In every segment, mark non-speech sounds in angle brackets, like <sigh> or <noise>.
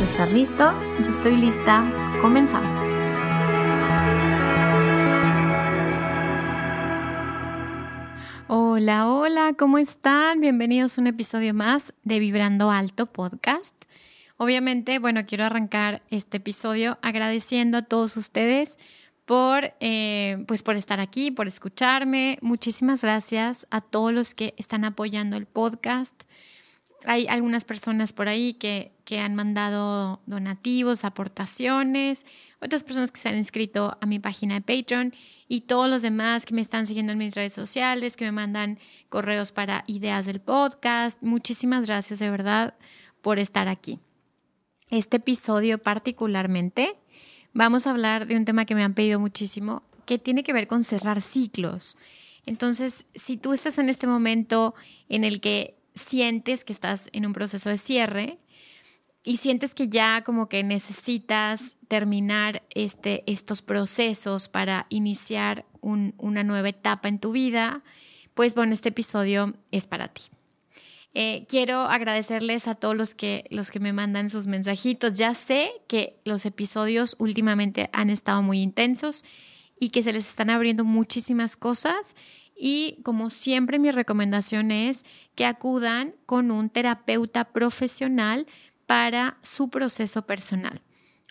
Estás listo, yo estoy lista, comenzamos. Hola, hola, ¿cómo están? Bienvenidos a un episodio más de Vibrando Alto Podcast. Obviamente, bueno, quiero arrancar este episodio agradeciendo a todos ustedes por, eh, pues por estar aquí, por escucharme. Muchísimas gracias a todos los que están apoyando el podcast. Hay algunas personas por ahí que, que han mandado donativos, aportaciones, otras personas que se han inscrito a mi página de Patreon y todos los demás que me están siguiendo en mis redes sociales, que me mandan correos para ideas del podcast. Muchísimas gracias de verdad por estar aquí. Este episodio particularmente vamos a hablar de un tema que me han pedido muchísimo, que tiene que ver con cerrar ciclos. Entonces, si tú estás en este momento en el que sientes que estás en un proceso de cierre y sientes que ya como que necesitas terminar este, estos procesos para iniciar una nueva etapa en tu vida, pues bueno, este episodio es para ti. Eh, quiero agradecerles a todos los que, los que me mandan sus mensajitos. Ya sé que los episodios últimamente han estado muy intensos y que se les están abriendo muchísimas cosas. Y como siempre mi recomendación es que acudan con un terapeuta profesional para su proceso personal.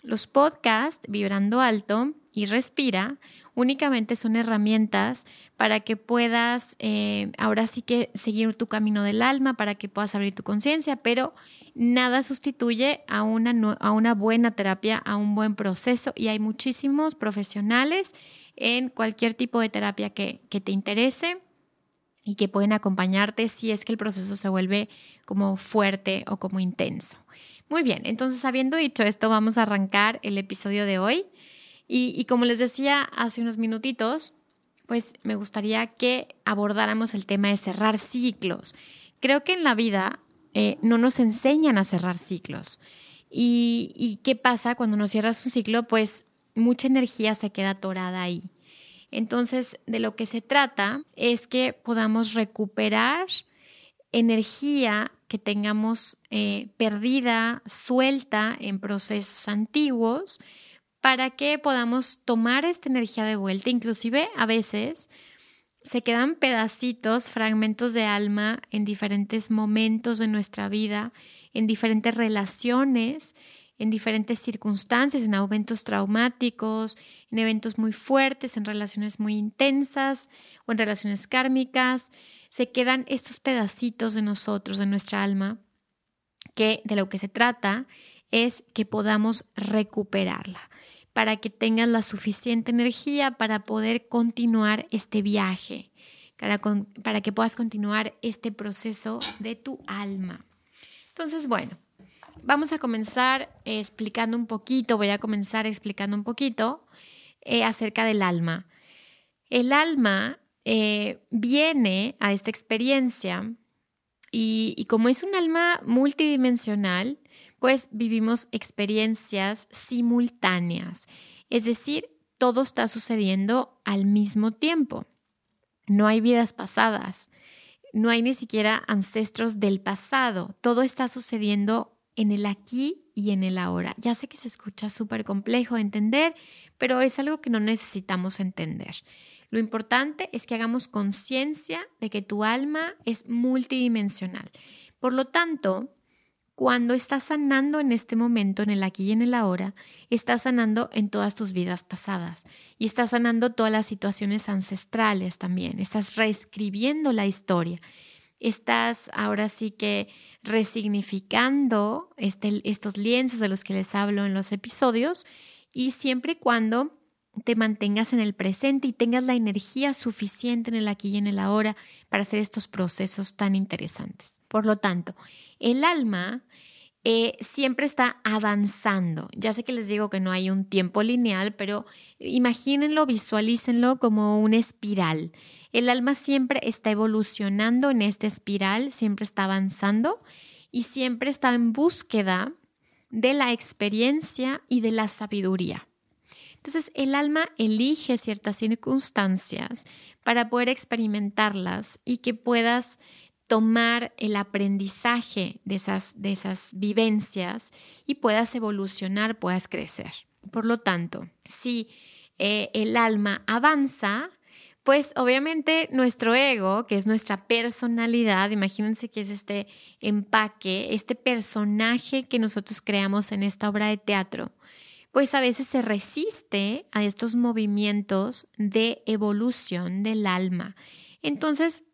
Los podcasts Vibrando Alto y Respira únicamente son herramientas para que puedas eh, ahora sí que seguir tu camino del alma, para que puedas abrir tu conciencia, pero nada sustituye a una, a una buena terapia, a un buen proceso y hay muchísimos profesionales en cualquier tipo de terapia que, que te interese y que pueden acompañarte si es que el proceso se vuelve como fuerte o como intenso. Muy bien, entonces habiendo dicho esto, vamos a arrancar el episodio de hoy. Y, como les decía hace unos minutitos, pues me gustaría que abordáramos el tema de cerrar ciclos. Creo que en la vida eh, no nos enseñan a cerrar ciclos. Y, ¿Y qué pasa cuando nos cierras un ciclo? Pues mucha energía se queda atorada ahí. Entonces, de lo que se trata es que podamos recuperar energía que tengamos eh, perdida, suelta en procesos antiguos, para que podamos tomar esta energía de vuelta. Inclusive a veces se quedan pedacitos, fragmentos de alma en diferentes momentos de nuestra vida, en diferentes relaciones, en diferentes circunstancias, en eventos traumáticos, en eventos muy fuertes, en relaciones muy intensas o en relaciones kármicas, se quedan estos pedacitos de nosotros, de nuestra alma, que de lo que se trata es que podamos recuperarla para que tengas la suficiente energía para poder continuar este viaje, para, para que puedas continuar este proceso de tu alma. Entonces, bueno, vamos a comenzar explicando un poquito, voy a comenzar explicando un poquito eh, acerca del alma. El alma eh, viene a esta experiencia y, como es un alma multidimensional, pues vivimos experiencias simultáneas. Es decir, todo está sucediendo al mismo tiempo. No hay vidas pasadas, no hay ni siquiera ancestros del pasado. Todo está sucediendo en el aquí y en el ahora. Ya sé que se escucha súper complejo de entender, pero es algo que no necesitamos entender. Lo importante es que hagamos conciencia de que tu alma es multidimensional. Por lo tanto, cuando estás sanando en este momento, en el aquí y en el ahora, estás sanando en todas tus vidas pasadas y estás sanando todas las situaciones ancestrales también, estás reescribiendo la historia, estás ahora sí que resignificando este, estos lienzos de los que les hablo en los episodios y siempre y cuando te mantengas en el presente y tengas la energía suficiente en el aquí y en el ahora para hacer estos procesos tan interesantes. Por lo tanto, el alma eh, siempre está avanzando. Ya sé que les digo que no hay un tiempo lineal, pero imagínenlo, visualícenlo como una espiral. El alma siempre está evolucionando en esta espiral, siempre está avanzando y siempre está en búsqueda de la experiencia y de la sabiduría. Entonces, el alma elige ciertas circunstancias para poder experimentarlas y que puedas tomar el aprendizaje de esas, de esas vivencias y puedas evolucionar, puedas crecer. Por lo tanto, si eh, el alma avanza, pues obviamente nuestro ego, que es nuestra personalidad, imagínense que es este empaque, este personaje que nosotros creamos en esta obra de teatro, pues a veces se resiste a estos movimientos de evolución del alma. Entonces,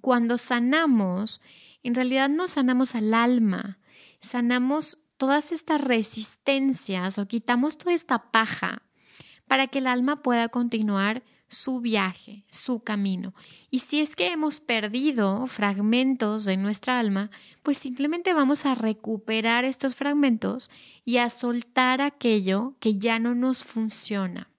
cuando sanamos, en realidad no sanamos al alma, sanamos todas estas resistencias o quitamos toda esta paja para que el alma pueda continuar su viaje, su camino. Y si es que hemos perdido fragmentos de nuestra alma, pues simplemente vamos a recuperar estos fragmentos y a soltar aquello que ya no nos funciona,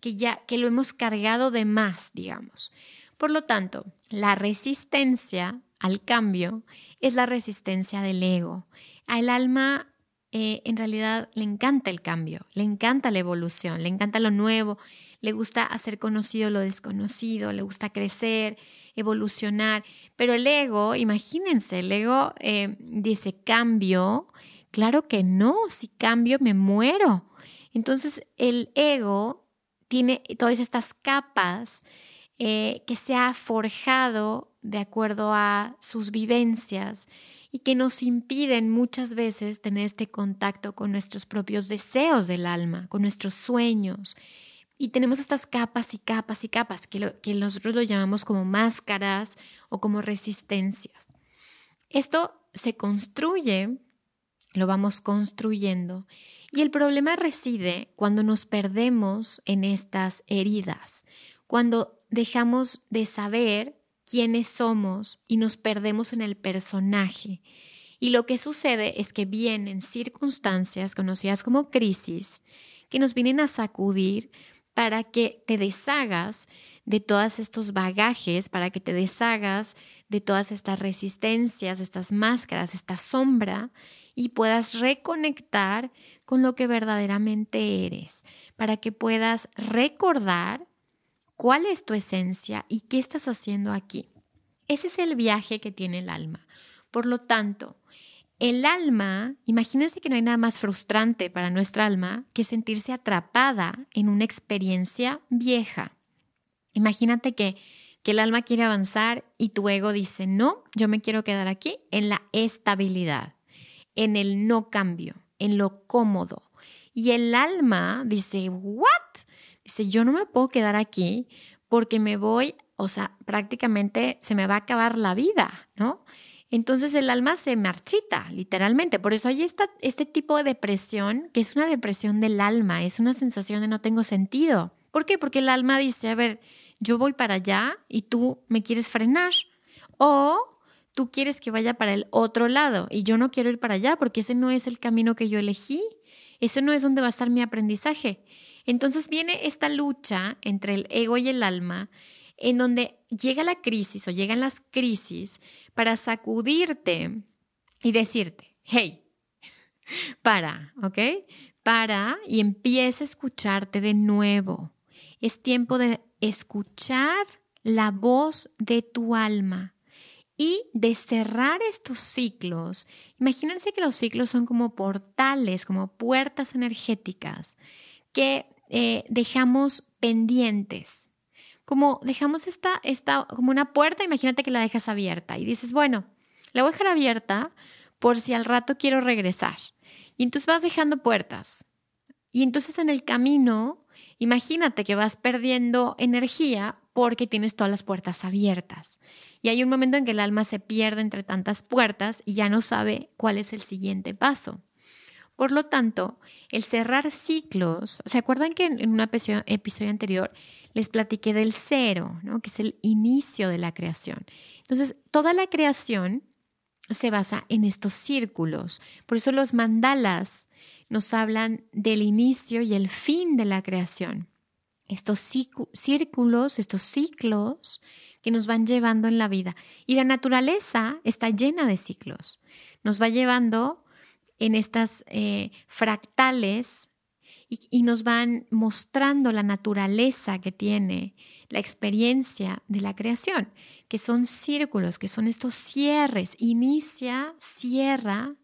que ya que lo hemos cargado de más, digamos. Por lo tanto, la resistencia al cambio es la resistencia del ego. Al alma eh, en realidad le encanta el cambio, le encanta la evolución, le encanta lo nuevo, le gusta hacer conocido lo desconocido, le gusta crecer, evolucionar. Pero el ego, imagínense, el ego eh, dice cambio. Claro que no, si cambio me muero. Entonces el ego tiene todas estas capas eh, que se ha forjado de acuerdo a sus vivencias y que nos impiden muchas veces tener este contacto con nuestros propios deseos del alma, con nuestros sueños. Y tenemos estas capas y capas y capas que, que nosotros lo llamamos como máscaras o como resistencias. Esto se construye, lo vamos construyendo, y el problema reside cuando nos perdemos en estas heridas, cuando dejamos de saber quiénes somos y nos perdemos en el personaje. Y lo que sucede es que vienen circunstancias conocidas como crisis que nos vienen a sacudir para que te deshagas de todos estos bagajes, para que te deshagas de todas estas resistencias, estas máscaras, esta sombra y puedas reconectar con lo que verdaderamente eres, para que puedas recordar cuál es tu esencia y qué estás haciendo aquí. Ese es el viaje que tiene el alma. Por lo tanto, el alma, imagínense que no hay nada más frustrante para nuestra alma que sentirse atrapada en una experiencia vieja. Imagínate que, que el alma quiere avanzar y tu ego dice, no, yo me quiero quedar aquí en la estabilidad, en el no cambio, en lo cómodo. Y el alma dice, ¿what? Dice, yo no me puedo quedar aquí porque me voy, o sea, prácticamente se me va a acabar la vida, ¿no? Entonces el alma se marchita, literalmente. Por eso hay este tipo de depresión, que es una depresión del alma, es una sensación de no tengo sentido. ¿Por qué? Porque el alma dice, a ver, yo voy para allá y tú me quieres frenar. O tú quieres que vaya para el otro lado y yo no quiero ir para allá porque ese no es el camino que yo elegí. Ese no es donde va a estar mi aprendizaje. Entonces viene esta lucha entre el ego y el alma en donde llega la crisis o llegan las crisis para sacudirte y decirte, hey, <laughs> para, ¿ok? Para y empieza a escucharte de nuevo. Es tiempo de escuchar la voz de tu alma y de cerrar estos ciclos. Imagínense que los ciclos son como portales, como puertas energéticas que eh, dejamos pendientes. Como dejamos esta, esta, como una puerta, imagínate que la dejas abierta y dices, bueno, la voy a dejar abierta por si al rato quiero regresar. Y entonces vas dejando puertas. Y entonces en el camino, imagínate que vas perdiendo energía porque tienes todas las puertas abiertas. Y hay un momento en que el alma se pierde entre tantas puertas y ya no sabe cuál es el siguiente paso. Por lo tanto, el cerrar ciclos, ¿se acuerdan que en un episodio, anterior les platiqué del cero, ¿no? que es el inicio de la creación? Entonces, toda la creación se basa en estos círculos. Por eso los mandalas nos hablan del inicio y el fin de la creación. Estos círculos, estos ciclos que nos van llevando en la vida. Y la naturaleza está llena de ciclos. Nos va llevando en estas eh, fractales y, nos van mostrando la naturaleza que tiene la experiencia de la creación, que son círculos, que son estos cierres, inicia, cierra,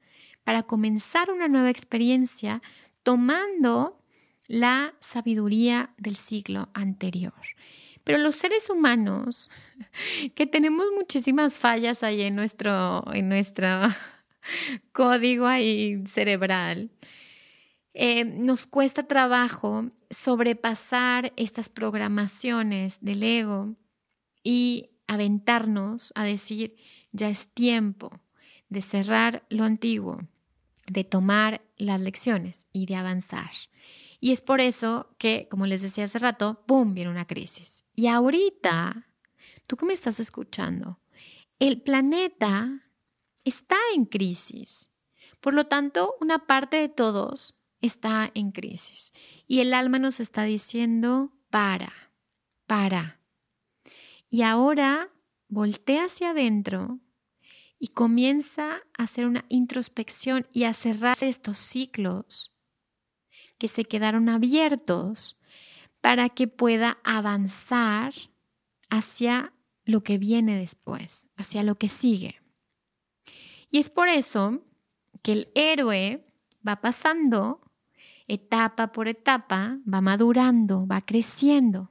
para comenzar una nueva experiencia tomando la sabiduría del siglo anterior. Pero los seres humanos, <laughs> que tenemos muchísimas fallas ahí en nuestro, en nuestro <laughs> código ahí cerebral, eh, nos cuesta trabajo sobrepasar estas programaciones del ego y aventarnos a decir, ya es tiempo de cerrar lo antiguo, de tomar las lecciones y de avanzar. Y es por eso que, como les decía hace rato, ¡pum!, viene una crisis. Y ahorita, tú que me estás escuchando, el planeta está en crisis. Por lo tanto, una parte de todos está en crisis. Y el alma nos está diciendo, para, para. Y ahora voltea hacia adentro y comienza a hacer una introspección y a cerrar estos ciclos que se quedaron abiertos para que pueda avanzar hacia lo que viene después, hacia lo que sigue. Y es por eso que el héroe va pasando etapa por etapa, va madurando, va creciendo.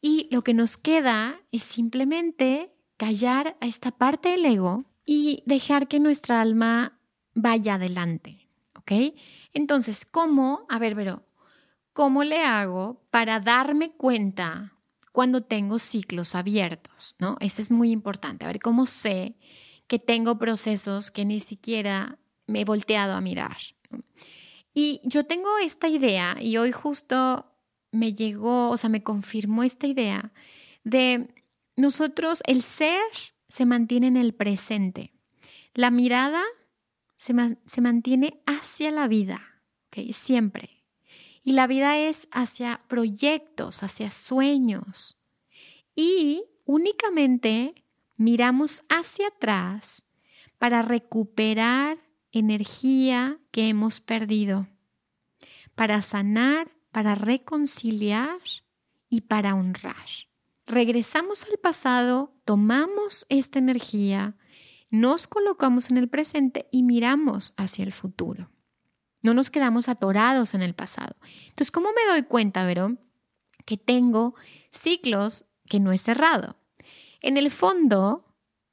Y lo que nos queda es simplemente callar a esta parte del ego y dejar que nuestra alma vaya adelante. ¿Ok? Entonces, ¿cómo? A ver, pero, ¿cómo le hago para darme cuenta cuando tengo ciclos abiertos? ¿No? Eso es muy importante. A ver, ¿cómo sé que tengo procesos que ni siquiera me he volteado a mirar? Y yo tengo esta idea y hoy justo me llegó, o sea, me confirmó esta idea de nosotros, el ser se mantiene en el presente, la mirada se, se mantiene hacia la vida, ¿okay? siempre. Y la vida es hacia proyectos, hacia sueños. Y únicamente miramos hacia atrás para recuperar energía que hemos perdido, para sanar, para reconciliar y para honrar. Regresamos al pasado, tomamos esta energía, nos colocamos en el presente y miramos hacia el futuro. No nos quedamos atorados en el pasado. Entonces, ¿cómo me doy cuenta, Vero, que tengo ciclos que no he cerrado? En el fondo,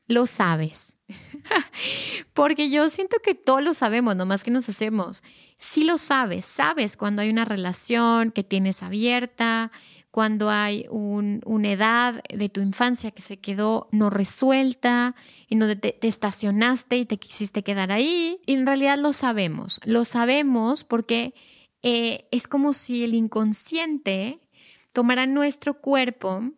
lo sabes. <laughs> Porque yo siento que todos lo sabemos, nomás que nos hacemos. Sí lo sabes, sabes cuando hay una relación que tienes abierta, cuando hay una edad de tu infancia que se quedó no resuelta, en donde te, estacionaste y te quisiste quedar ahí. Y en realidad lo sabemos, lo sabemos porque eh, es como si el inconsciente tomara nuestro cuerpo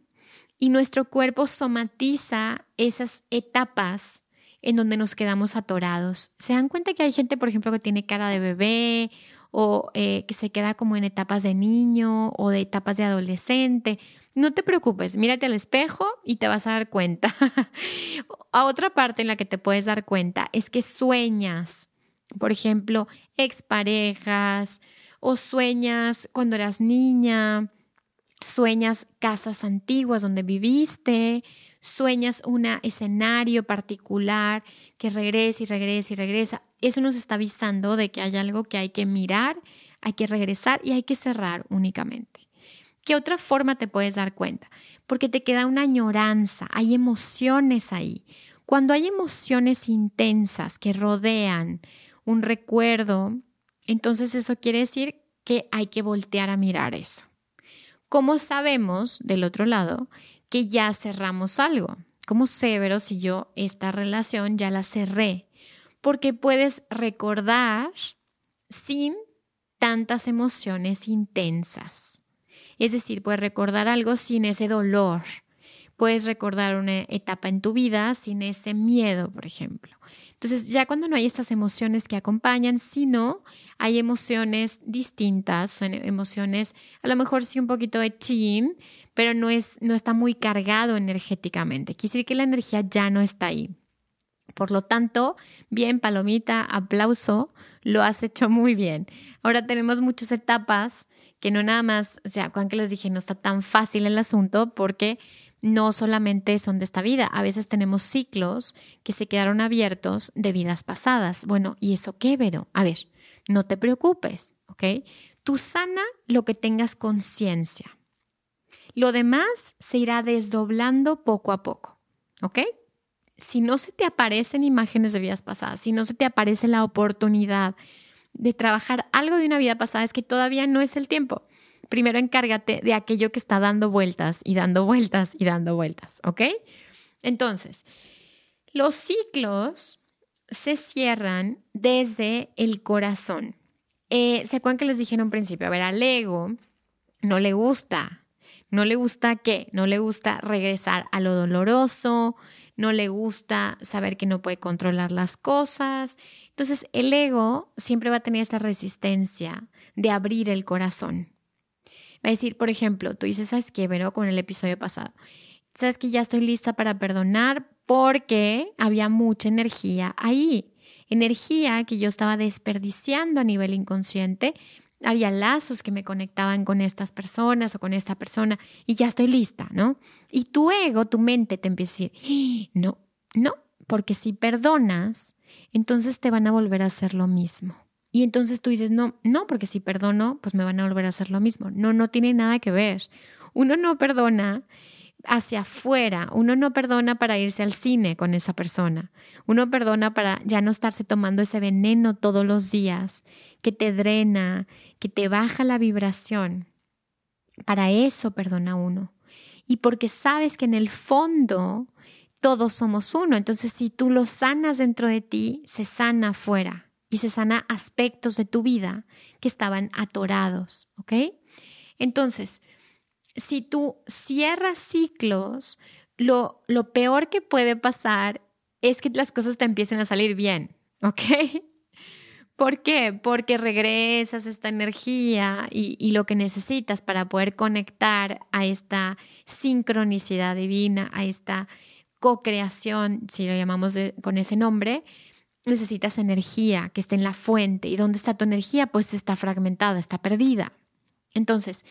y nuestro cuerpo somatiza esas etapas en donde nos quedamos atorados. ¿Se dan cuenta que hay gente, por ejemplo, que tiene cara de bebé o eh, que se queda como en etapas de niño o de etapas de adolescente? No te preocupes, mírate al espejo y te vas a dar cuenta. <laughs> a otra parte en la que te puedes dar cuenta es que sueñas, por ejemplo, exparejas o sueñas cuando eras niña, sueñas casas antiguas donde viviste, sueñas un escenario particular que regresa y regresa y regresa. Eso nos está avisando de que hay algo que hay que mirar, hay que regresar y hay que cerrar únicamente. ¿Qué otra forma te puedes dar cuenta? Porque te queda una añoranza, hay emociones ahí, Cuando hay emociones intensas que rodean un recuerdo, entonces eso quiere decir que hay que voltear a mirar eso. ¿Cómo sabemos del otro lado que ya cerramos algo? ¿Cómo sé, Vero, si yo esta relación ya la cerré? Porque puedes recordar sin tantas emociones intensas. Es decir, puedes recordar algo sin ese dolor. Puedes recordar una etapa en tu vida sin ese miedo, por ejemplo. Entonces, ya cuando no hay estas emociones que acompañan, sino hay emociones distintas, son emociones a lo mejor sí un poquito de chin, pero no, es, no está muy cargado energéticamente. Quiere decir que la energía ya no está ahí. Por lo tanto, bien, palomita, aplauso, lo has hecho muy bien. Ahora tenemos muchas etapas que no nada más, o sea, cuando les dije, no está tan fácil el asunto porque no solamente son de esta vida, a veces tenemos ciclos que se quedaron abiertos de vidas pasadas. Bueno, ¿y eso qué, Vero? A ver, no te preocupes, ¿ok? Tú sana lo que tengas conciencia. Lo demás se irá desdoblando poco a poco, ¿ok? Si no se te aparecen imágenes de vidas pasadas, si no se te aparece la oportunidad de trabajar algo de una vida pasada, es que todavía no es el tiempo primero encárgate de aquello que está dando vueltas y dando vueltas y dando vueltas, ¿ok? Entonces, los ciclos se cierran desde el corazón. Eh, ¿Se acuerdan que les dije en principio? A ver, al ego no le gusta. ¿No le gusta qué? No le gusta regresar a lo doloroso, no le gusta saber que no puede controlar las cosas. Entonces, el ego siempre va a tener esta resistencia de abrir el corazón. Va a decir, por ejemplo, tú dices, ¿sabes qué? Pero con el episodio pasado. ¿Sabes que ya estoy lista para perdonar? Porque había mucha energía ahí. Energía que yo estaba desperdiciando a nivel inconsciente. Había lazos que me conectaban con estas personas o con esta persona y ya estoy lista, ¿no? Y tu ego, tu mente te empieza a decir, ¡Ah! no, no, porque si perdonas, entonces te van a volver a hacer lo mismo. Y entonces tú dices, no, no, porque si perdono, pues me van a volver a hacer lo mismo. No, no tiene nada que ver. Uno no perdona hacia afuera, uno no perdona para irse al cine con esa persona, uno perdona para ya no estarse tomando ese veneno todos los días que te drena, que te baja la vibración. Para eso perdona uno. Y porque sabes que en el fondo todos somos uno, entonces si tú lo sanas dentro de ti, se sana afuera y se sana aspectos de tu vida que estaban atorados, ¿ok? Entonces, si tú cierras ciclos, lo, lo peor que puede pasar es que las cosas te empiecen a salir bien, <laughs> ¿ok? ¿Por qué? Porque regresas esta energía y, y, lo que necesitas para poder conectar a esta sincronicidad divina, a esta co-creación, si lo llamamos con ese nombre, necesitas energía que esté en la fuente. ¿Y dónde está tu energía? Pues está fragmentada, está perdida. Entonces,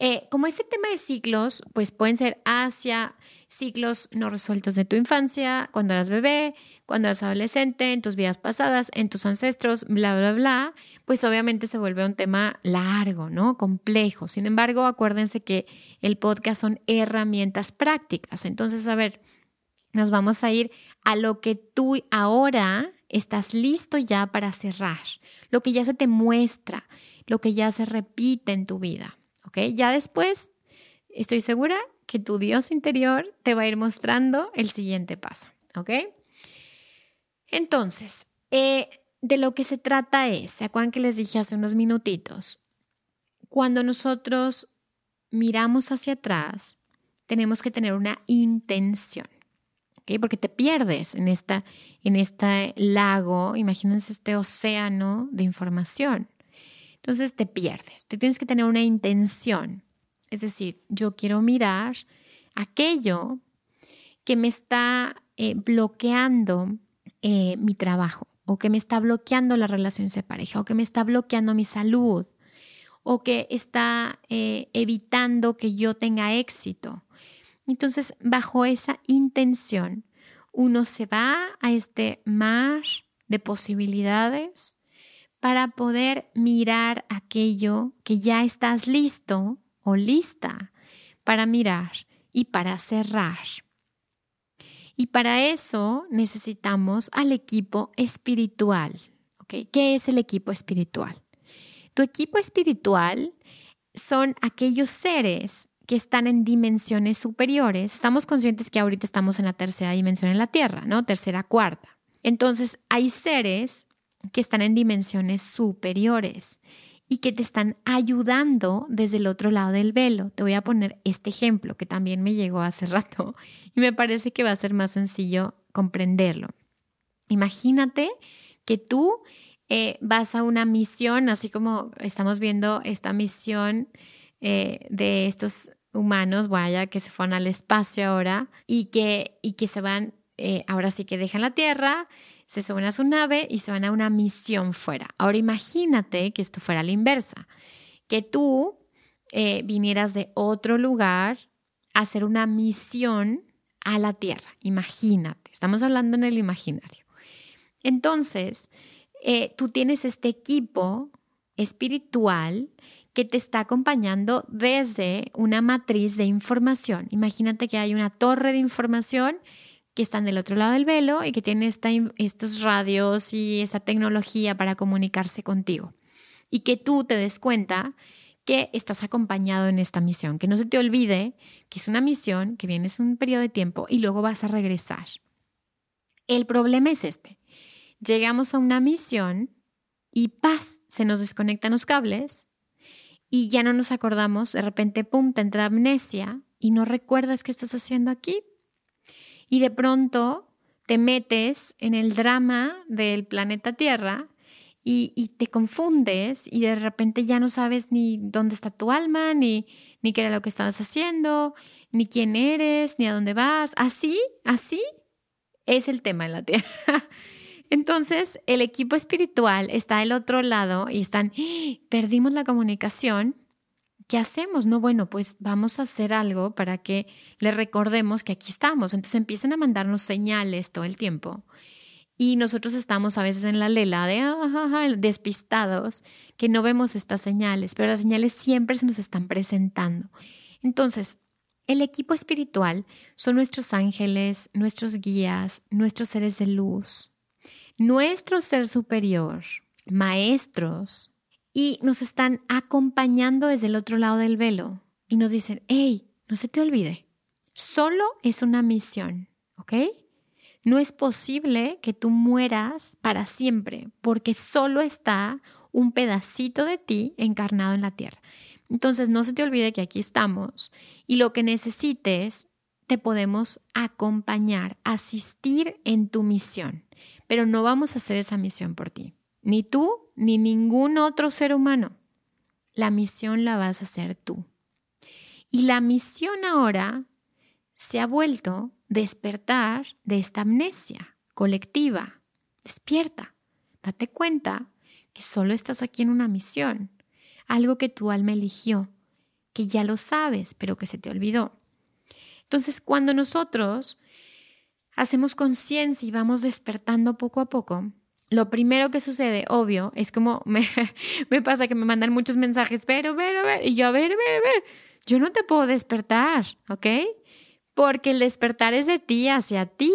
eh, como este tema de ciclos, pues pueden ser hacia ciclos no resueltos de tu infancia, cuando eras bebé, cuando eras adolescente, en tus vidas pasadas, en tus ancestros, bla, bla, bla, pues obviamente se vuelve un tema largo, ¿no? Complejo. Sin embargo, acuérdense que el podcast son herramientas prácticas. Entonces, a ver, nos vamos a ir a lo que tú ahora estás listo ya para cerrar, lo que ya se te muestra, lo que ya se repite en tu vida, ¿ok? Ya después estoy segura que tu Dios interior te va a ir mostrando el siguiente paso, ¿ok? Entonces, eh, de lo que se trata es, ¿se acuerdan que les dije hace unos minutitos? Cuando nosotros miramos hacia atrás, tenemos que tener una intención. Porque te pierdes en, esta, en este lago, imagínense este océano de información. Entonces te pierdes, te tienes que tener una intención. Es decir, yo quiero mirar aquello que me está eh, bloqueando eh, mi trabajo, o que me está bloqueando las relaciones de pareja, o que me está bloqueando mi salud, o que está eh, evitando que yo tenga éxito, entonces, bajo esa intención, uno se va a este mar de posibilidades para poder mirar aquello que ya estás listo o lista para mirar y para cerrar. Y para eso necesitamos al equipo espiritual. ¿Qué es el equipo espiritual? Tu equipo espiritual son aquellos seres que están en dimensiones superiores. Estamos conscientes que ahorita estamos en la tercera dimensión en la Tierra, ¿no? Tercera, cuarta. Entonces, hay seres que están en dimensiones superiores y que te están ayudando desde el otro lado del velo. Te voy a poner este ejemplo que también me llegó hace <laughs> rato y me parece que va a ser más sencillo comprenderlo. Imagínate que tú eh, vas a una misión, así como estamos viendo esta misión eh, de estos humanos, vaya, que se fueron al espacio ahora y que, y que se van, eh, ahora sí que dejan la Tierra, se suben a su nave y se van a una misión fuera. Ahora imagínate que esto fuera la inversa, que tú vinieras de otro lugar a hacer una misión a la Tierra. Imagínate, estamos hablando en el imaginario. Entonces, eh, tú tienes este equipo espiritual que te está acompañando desde una matriz de información. Imagínate que hay una torre de información que están del otro lado del velo y que tiene estos radios y esa tecnología para comunicarse contigo. Y que tú te des cuenta que estás acompañado en esta misión, que no se te olvide que es una misión, que vienes un periodo de tiempo y luego vas a regresar. El problema es este, llegamos a una misión y paz, se nos desconectan los cables y ya no nos acordamos, de repente, pum, te entra amnesia y no recuerdas qué estás haciendo aquí. Y de pronto te metes en el drama del planeta Tierra y, te confundes y de repente ya no sabes ni dónde está tu alma, ni, ni qué era lo que estabas haciendo, ni quién eres, ni a dónde vas. Así, así es el tema en la Tierra. <laughs> Entonces, el equipo espiritual está del otro lado y están, ¡Ah! perdimos la comunicación. ¿Qué hacemos? No, bueno, pues vamos a hacer algo para que le recordemos que aquí estamos. Entonces empiezan a mandarnos señales todo el tiempo. Y nosotros estamos a veces en la lela de ah, despistados, que no vemos estas señales, pero las señales siempre se nos están presentando. Entonces, el equipo espiritual son nuestros ángeles, nuestros guías, nuestros seres de luz, nuestro ser superior, maestros, y nos están acompañando desde el otro lado del velo y nos dicen, hey, no se te olvide, solo es una misión, ¿ok? No es posible que tú mueras para siempre porque solo está un pedacito de ti encarnado en la tierra. Entonces no se te olvide que aquí estamos y lo que necesites podemos acompañar, asistir en tu misión, pero no vamos a hacer esa misión por ti, ni tú ni ningún otro ser humano. La misión la vas a hacer tú. Y la misión ahora se ha vuelto despertar de esta amnesia colectiva. Despierta, date cuenta que solo estás aquí en una misión, algo que tu alma eligió, que ya lo sabes, pero que se te olvidó. Entonces, cuando nosotros hacemos conciencia y vamos despertando poco a poco, lo primero que sucede, obvio, es como <laughs> me, pasa que me mandan muchos mensajes, pero, pero, pero, y yo, a ver, a ver, a ver, yo no te puedo despertar, ¿ok? Porque el despertar es de ti hacia ti.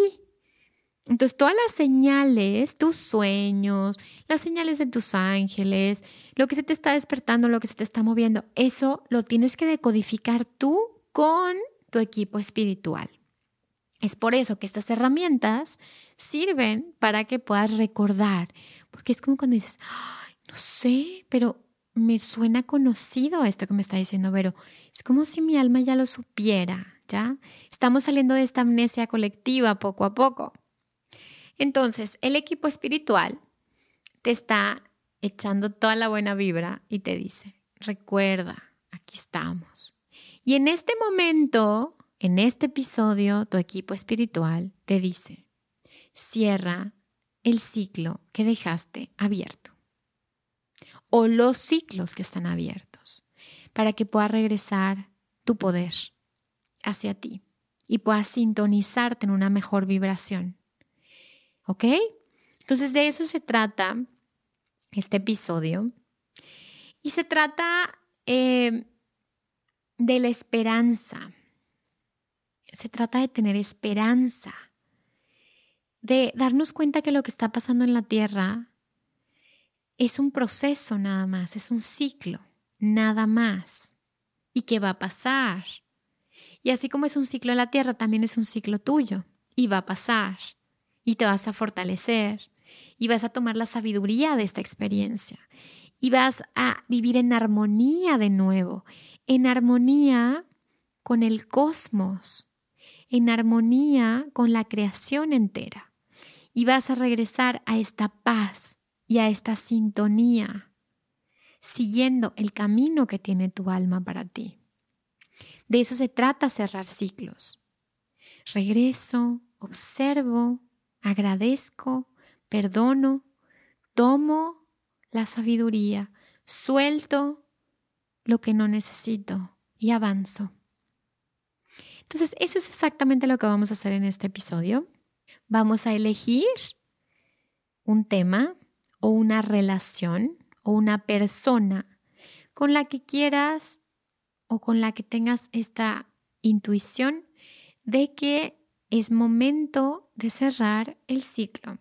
Entonces, todas las señales, tus sueños, las señales de tus ángeles, lo que se te está despertando, lo que se te está moviendo, eso lo tienes que decodificar tú con tu equipo espiritual. Es por eso que estas herramientas sirven para que puedas recordar, porque es como cuando dices, no sé, pero me suena conocido esto que me está diciendo Vero. Es como si mi alma ya lo supiera, ¿ya? Estamos saliendo de esta amnesia colectiva poco a poco. Entonces, el equipo espiritual te está echando toda la buena vibra y te dice, recuerda, aquí estamos. Y en este momento, en este episodio, tu equipo espiritual te dice, cierra el ciclo que dejaste abierto o los ciclos que están abiertos para que pueda regresar tu poder hacia ti y puedas sintonizarte en una mejor vibración. ¿Ok? Entonces de eso se trata este episodio. Y se trata eh, de la esperanza. Se trata de tener esperanza de darnos cuenta que lo que está pasando en la Tierra es un proceso nada más, es un ciclo, nada más. ¿Y qué va a pasar? Y así como es un ciclo en la Tierra, también es un ciclo tuyo. Y va a pasar. Y te vas a fortalecer. Y vas a tomar la sabiduría de esta experiencia. Y vas a vivir en armonía de nuevo. En armonía con el cosmos. En armonía con la creación entera y vas a regresar a esta paz y a esta sintonía, siguiendo el camino que tiene tu alma para ti. De eso se trata cerrar ciclos. Regreso, observo, agradezco, perdono, tomo la sabiduría, suelto lo que no necesito y avanzo. Entonces, eso es exactamente lo que vamos a hacer en este episodio. Vamos a elegir un tema o una relación o una persona con la que quieras o con la que tengas esta intuición de que es momento de cerrar el ciclo.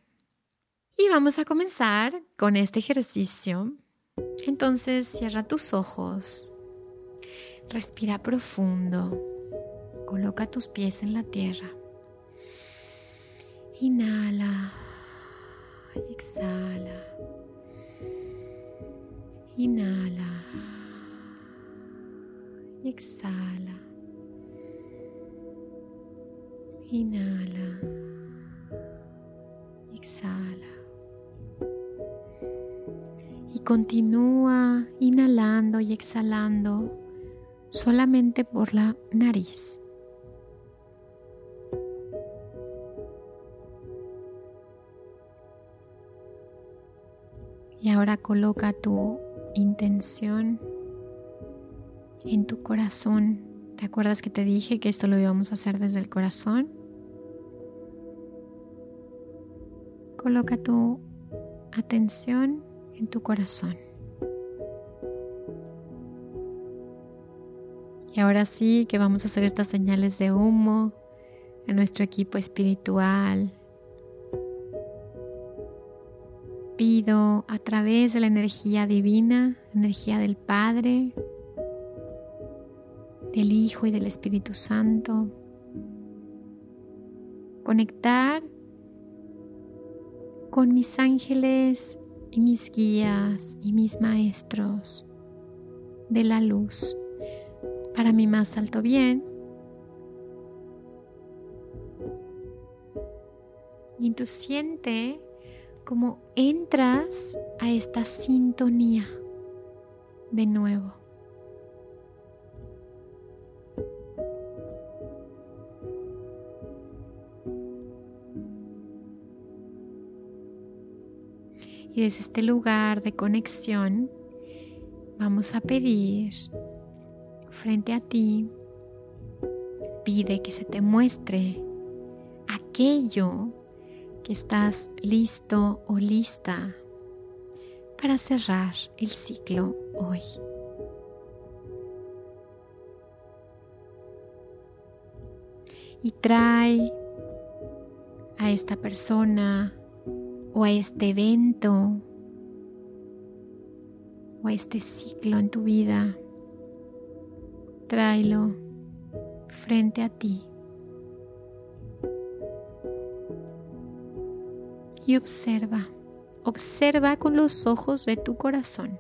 Y vamos a comenzar con este ejercicio. Entonces cierra tus ojos, respira profundo, coloca tus pies en la tierra. Inhala exhala. Inhala exhala. Inhala exhala. Y continúa inhalando y exhalando solamente por la nariz. Y ahora coloca tu intención en tu corazón. ¿Te acuerdas que te dije que esto lo íbamos a hacer desde el corazón? Coloca tu atención en tu corazón. Y ahora sí que vamos a hacer estas señales de humo a nuestro equipo espiritual, pido a través de la energía divina, energía del Padre, del Hijo y del Espíritu Santo, conectar con mis ángeles y mis guías y mis maestros de la luz para mi más alto bien. Y tú siente como entras a esta sintonía de nuevo. Y desde este lugar de conexión vamos a pedir frente a ti, pide que se te muestre aquello estás listo o lista para cerrar el ciclo hoy. Y trae a esta persona o a este evento o a este ciclo en tu vida, tráelo frente a ti. y observa, observa con los ojos de tu corazón.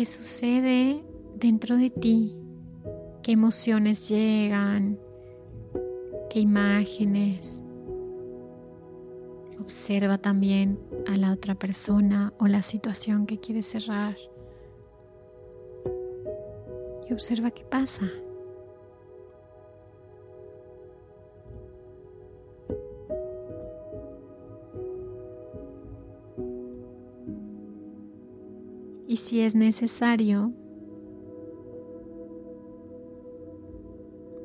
Qué sucede dentro de ti, qué emociones llegan, qué imágenes. Observa también a la otra persona o la situación que quieres cerrar. Y observa qué pasa. si es necesario,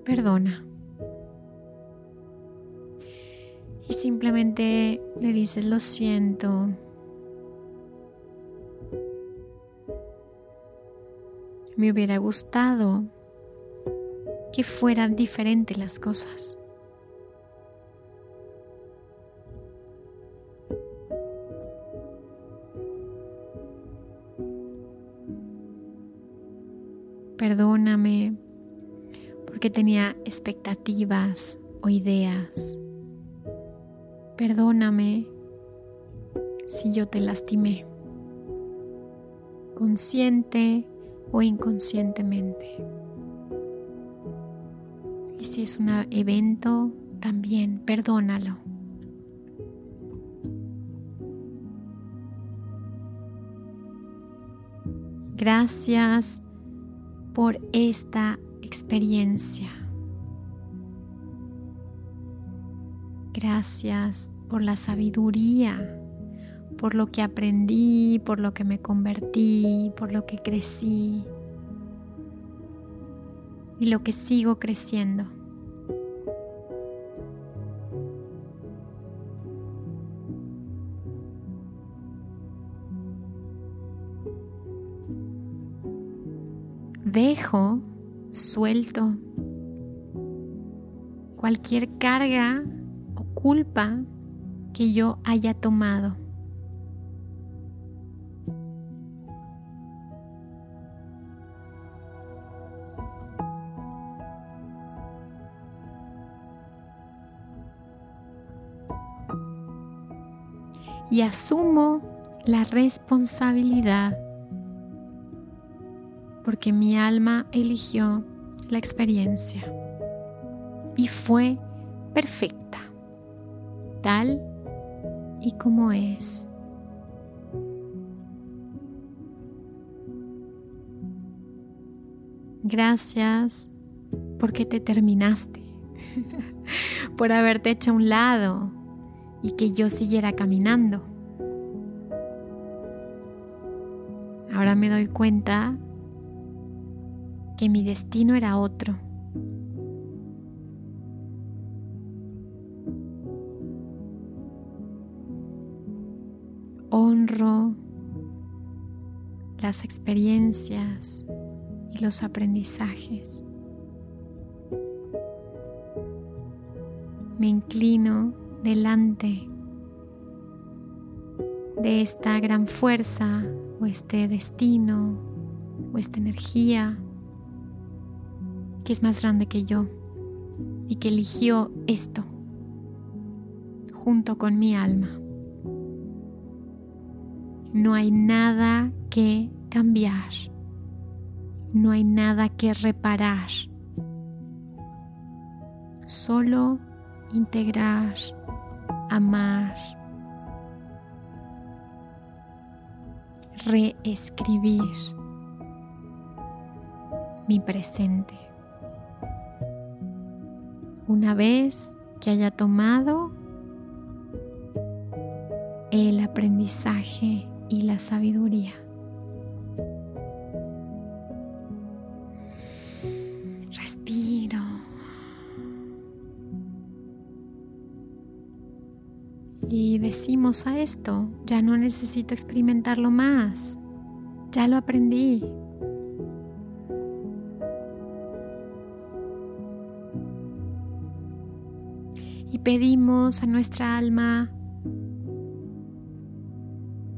perdona. Y simplemente le dices lo siento. Me hubiera gustado que fueran diferentes las cosas. Porque tenía expectativas o ideas. Perdóname si yo te lastimé, consciente o inconscientemente. Y si es un evento, también perdónalo. Gracias por esta experiencia. Gracias por la sabiduría, por lo que aprendí, por lo que me convertí, por lo que crecí y lo que sigo creciendo. Dejo suelto cualquier carga o culpa que yo haya tomado. y asumo la responsabilidad porque mi alma eligió la experiencia y fue perfecta, tal y como es. Gracias porque te terminaste, <laughs> por haberte hecho a un lado y que yo siguiera caminando. Ahora me doy cuenta que mi destino era otro. Honro las experiencias y los aprendizajes. Me inclino delante de esta gran fuerza o este destino o esta energía que es más grande que yo y que eligió esto junto con mi alma. No hay nada que cambiar, no hay nada que reparar, solo integrar amar, reescribir mi presente. Una vez que haya tomado el aprendizaje y la sabiduría. y decimos a esto, ya no necesito experimentarlo más, ya lo aprendí. Pedimos a nuestra alma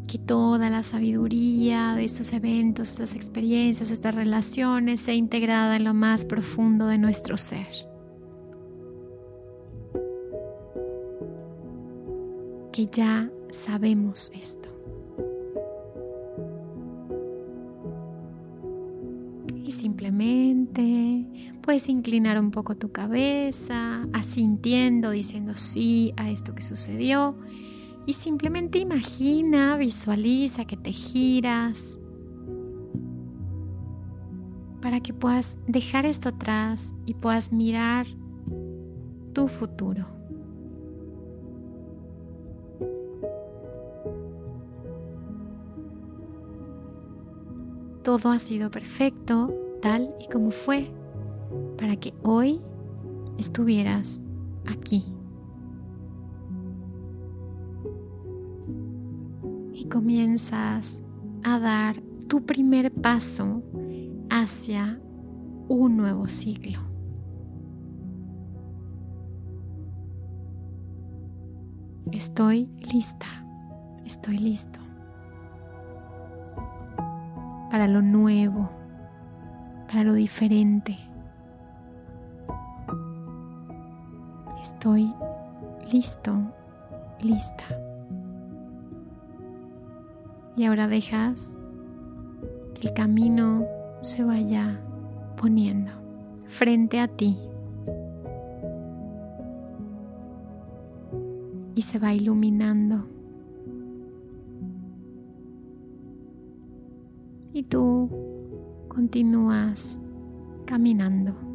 que toda la sabiduría de estos eventos, estas experiencias, estas relaciones sea integrada en lo más profundo de nuestro ser. que ya sabemos esto. Puedes inclinar un poco tu cabeza, asintiendo, diciendo sí a esto que sucedió. Y simplemente imagina, visualiza que te giras para que puedas dejar esto atrás y puedas mirar tu futuro. todo ha sido perfecto tal y como fue para que hoy estuvieras aquí. Y comienzas a dar tu primer paso hacia un nuevo ciclo. Estoy lista, estoy listo para lo nuevo, para lo diferente. Estoy listo, lista. Y ahora dejas que el camino se vaya poniendo frente a ti. Y se va iluminando. Y tú continúas caminando.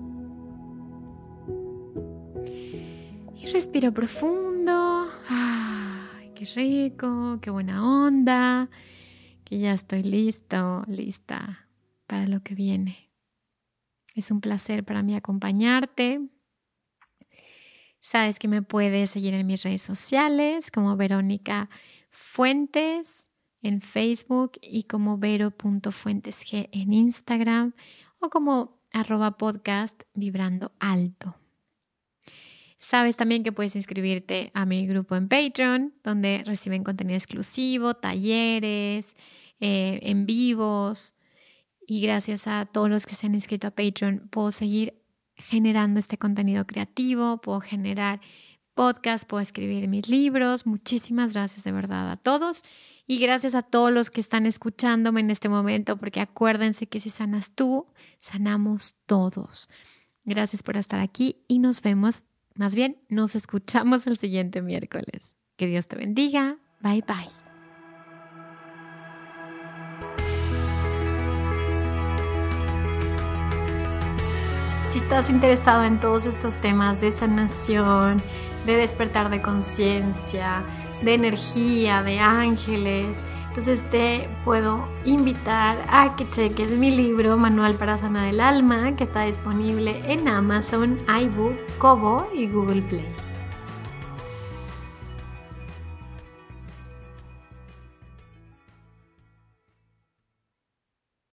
Y respira profundo. Qué rico, qué buena onda. Que ya estoy listo, lista para lo que viene. Es un placer para mí acompañarte. Sabes que me puedes seguir en mis redes sociales como Verónica Fuentes en Facebook y como vero.fuentesg en Instagram o como arroba podcast vibrando alto. Sabes también que puedes inscribirte a mi grupo en Patreon, donde reciben contenido exclusivo, talleres, eh, en vivos. Y gracias a todos los que se han inscrito a Patreon, puedo seguir generando este contenido creativo, puedo generar podcast, puedo escribir mis libros. Muchísimas gracias de verdad a todos. Y gracias a todos los que están escuchándome en este momento, porque acuérdense que si sanas tú, sanamos todos. Gracias por estar aquí y nos vemos más bien, nos escuchamos el siguiente miércoles. Que Dios te bendiga. Bye bye. Si estás interesado en todos estos temas de sanación, de despertar de conciencia, de energía, de ángeles, entonces te puedo invitar a que cheques mi libro Manual para Sanar el Alma, que está disponible en Amazon, iBook, Kobo y Google Play.